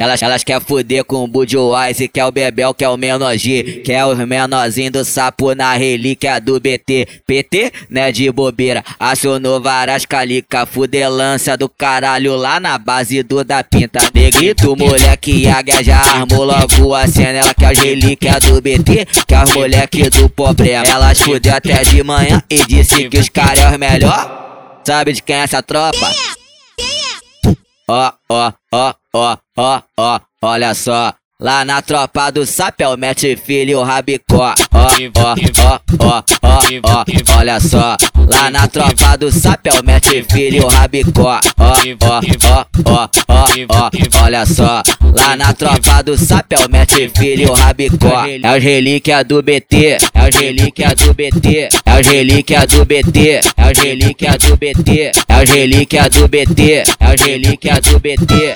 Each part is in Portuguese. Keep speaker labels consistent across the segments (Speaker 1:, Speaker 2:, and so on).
Speaker 1: Elas, elas quer fuder com o Budweiser, quer o Bebel, quer o Menor G, quer os menorzinhos do sapo na relíquia do BT. PT, né, de bobeira, acionou várias calica, fudelância do caralho lá na base do da pinta. Negrito, moleque, águia já armou logo a cena, ela quer as relíquias do BT, quer as moleque do problema. Elas fudeu até de manhã e disse que os caras é os melhor. Sabe de quem é essa tropa? Ó, ó, ó, ó, ó, ó, olha só. Lá na tropa do sapel, mete filho rabicó. Ó, ó, ó, ó, ó, ó, olha só. Lá na tropa do sapel, mete filho rabicó. Ó, ó, ó, ó, ó, ó, olha só. Lá na tropa do sapel, mete filho rabicó. É os relíquia do BT, é os relíquia do BT, é os relíquia do BT, é os relíquia do BT, é os relíquia do BT, é os relíquia do BT.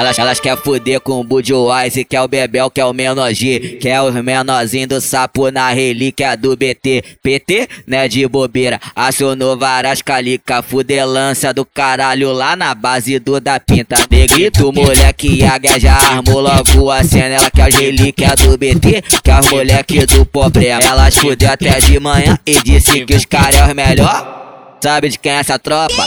Speaker 1: Elas, elas quer fuder com o Budweiser, quer o Bebel, quer o Menor G, quer os menorzinhos do sapo na relíquia do BT. PT, né, de bobeira, acionou várias calica, fudelância do caralho lá na base do da pinta. Negrito, moleque, águia já armou logo a cena, ela quer as relíquias do BT, quer os moleque do problema. Elas fudeu até de manhã e disse que os caras é os melhor. Sabe de quem é essa tropa?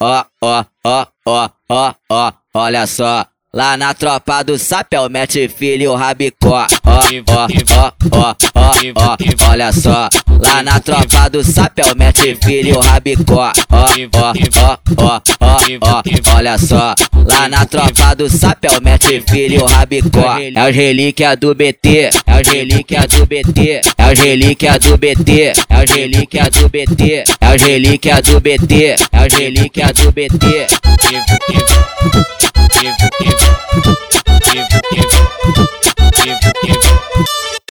Speaker 1: Ó, ó, ó, ó, ó, ó, olha só. Lá na tropa do sapel, mete filho rabicó. Ó, ó, ó, ó, ó, ó, olha só. Lá na tropa do sapel, mete filho rabicó. Ó, ó, ó, ó, ó, ó, olha só. Lá na tropa do sapel, mete filho rabicó. É os relíquia do BT, é os relíquia do BT, é os relíquia do BT, é os relíquia do BT, é os relíquia do BT, é os relíquia do BT.